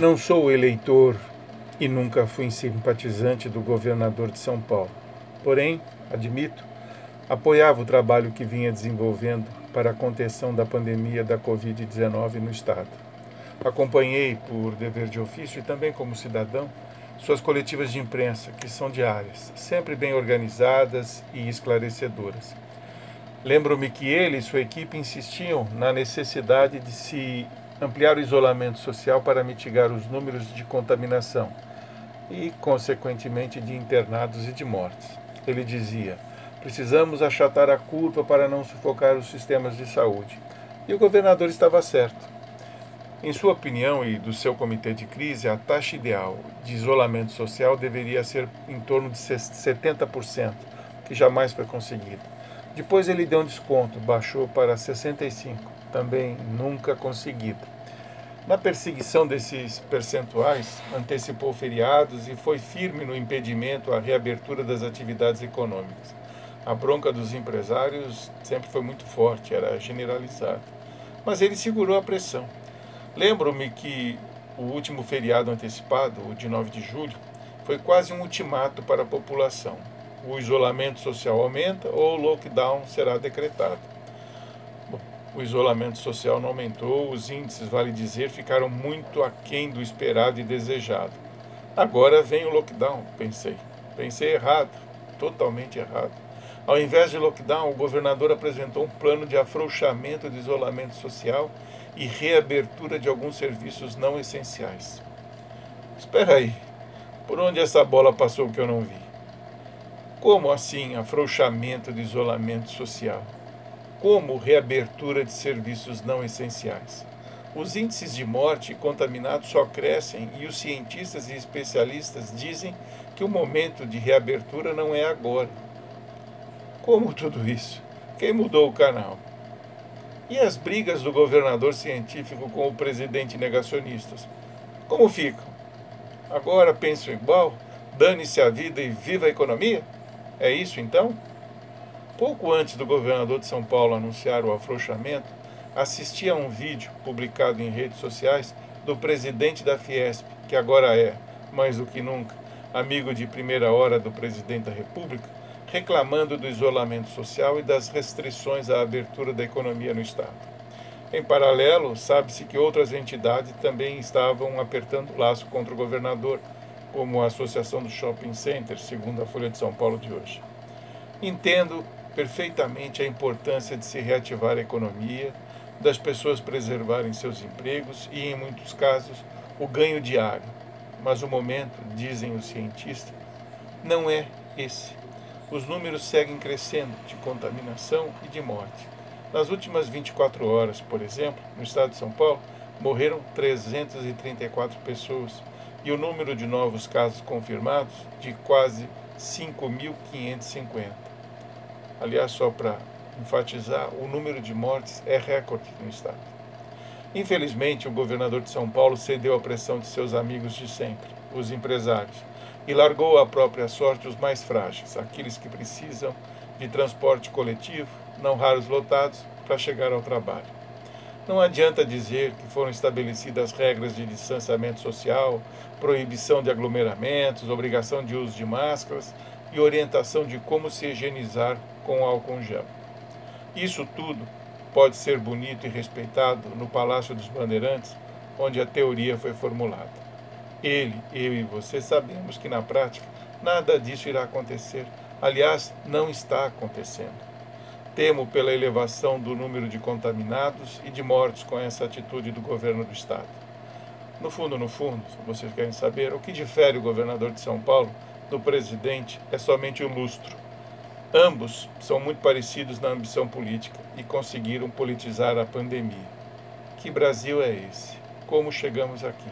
Não sou eleitor e nunca fui simpatizante do governador de São Paulo. Porém, admito, apoiava o trabalho que vinha desenvolvendo para a contenção da pandemia da Covid-19 no Estado. Acompanhei, por dever de ofício e também como cidadão, suas coletivas de imprensa, que são diárias, sempre bem organizadas e esclarecedoras. Lembro-me que ele e sua equipe insistiam na necessidade de se ampliar o isolamento social para mitigar os números de contaminação e, consequentemente, de internados e de mortes. Ele dizia: precisamos achatar a curva para não sufocar os sistemas de saúde. E o governador estava certo. Em sua opinião e do seu comitê de crise, a taxa ideal de isolamento social deveria ser em torno de 70%, que jamais foi conseguida. Depois ele deu um desconto, baixou para 65%, também nunca conseguido. Na perseguição desses percentuais, antecipou feriados e foi firme no impedimento à reabertura das atividades econômicas. A bronca dos empresários sempre foi muito forte, era generalizada. Mas ele segurou a pressão. Lembro-me que o último feriado antecipado, o de 9 de julho, foi quase um ultimato para a população. O isolamento social aumenta ou o lockdown será decretado o isolamento social não aumentou, os índices, vale dizer, ficaram muito aquém do esperado e desejado. Agora vem o lockdown, pensei. Pensei errado, totalmente errado. Ao invés de lockdown, o governador apresentou um plano de afrouxamento do isolamento social e reabertura de alguns serviços não essenciais. Espera aí, por onde essa bola passou que eu não vi? Como assim afrouxamento do isolamento social? Como reabertura de serviços não essenciais. Os índices de morte e contaminados só crescem e os cientistas e especialistas dizem que o momento de reabertura não é agora. Como tudo isso? Quem mudou o canal? E as brigas do governador científico com o presidente negacionistas? Como ficam? Agora pensam igual? Dane-se a vida e viva a economia? É isso então? Pouco antes do governador de São Paulo anunciar o afrouxamento, assisti a um vídeo publicado em redes sociais do presidente da Fiesp, que agora é, mais do que nunca, amigo de primeira hora do presidente da República, reclamando do isolamento social e das restrições à abertura da economia no Estado. Em paralelo, sabe-se que outras entidades também estavam apertando o laço contra o governador, como a Associação dos Shopping Centers, segundo a Folha de São Paulo de hoje. Entendo perfeitamente a importância de se reativar a economia, das pessoas preservarem seus empregos e, em muitos casos, o ganho diário. Mas o momento, dizem os cientistas, não é esse. Os números seguem crescendo de contaminação e de morte. Nas últimas 24 horas, por exemplo, no estado de São Paulo, morreram 334 pessoas e o número de novos casos confirmados de quase 5.550. Aliás, só para enfatizar, o número de mortes é recorde no estado. Infelizmente, o governador de São Paulo cedeu à pressão de seus amigos de sempre, os empresários, e largou à própria sorte os mais frágeis, aqueles que precisam de transporte coletivo, não raros lotados, para chegar ao trabalho. Não adianta dizer que foram estabelecidas regras de distanciamento social, proibição de aglomeramentos, obrigação de uso de máscaras e orientação de como se higienizar com álcool gel. Isso tudo pode ser bonito e respeitado no Palácio dos Bandeirantes, onde a teoria foi formulada. Ele, eu e você sabemos que na prática nada disso irá acontecer. Aliás, não está acontecendo. Temo pela elevação do número de contaminados e de mortes com essa atitude do governo do estado. No fundo, no fundo, se vocês querem saber, o que difere o governador de São Paulo do presidente é somente o lustro. Ambos são muito parecidos na ambição política e conseguiram politizar a pandemia. Que Brasil é esse? Como chegamos aqui?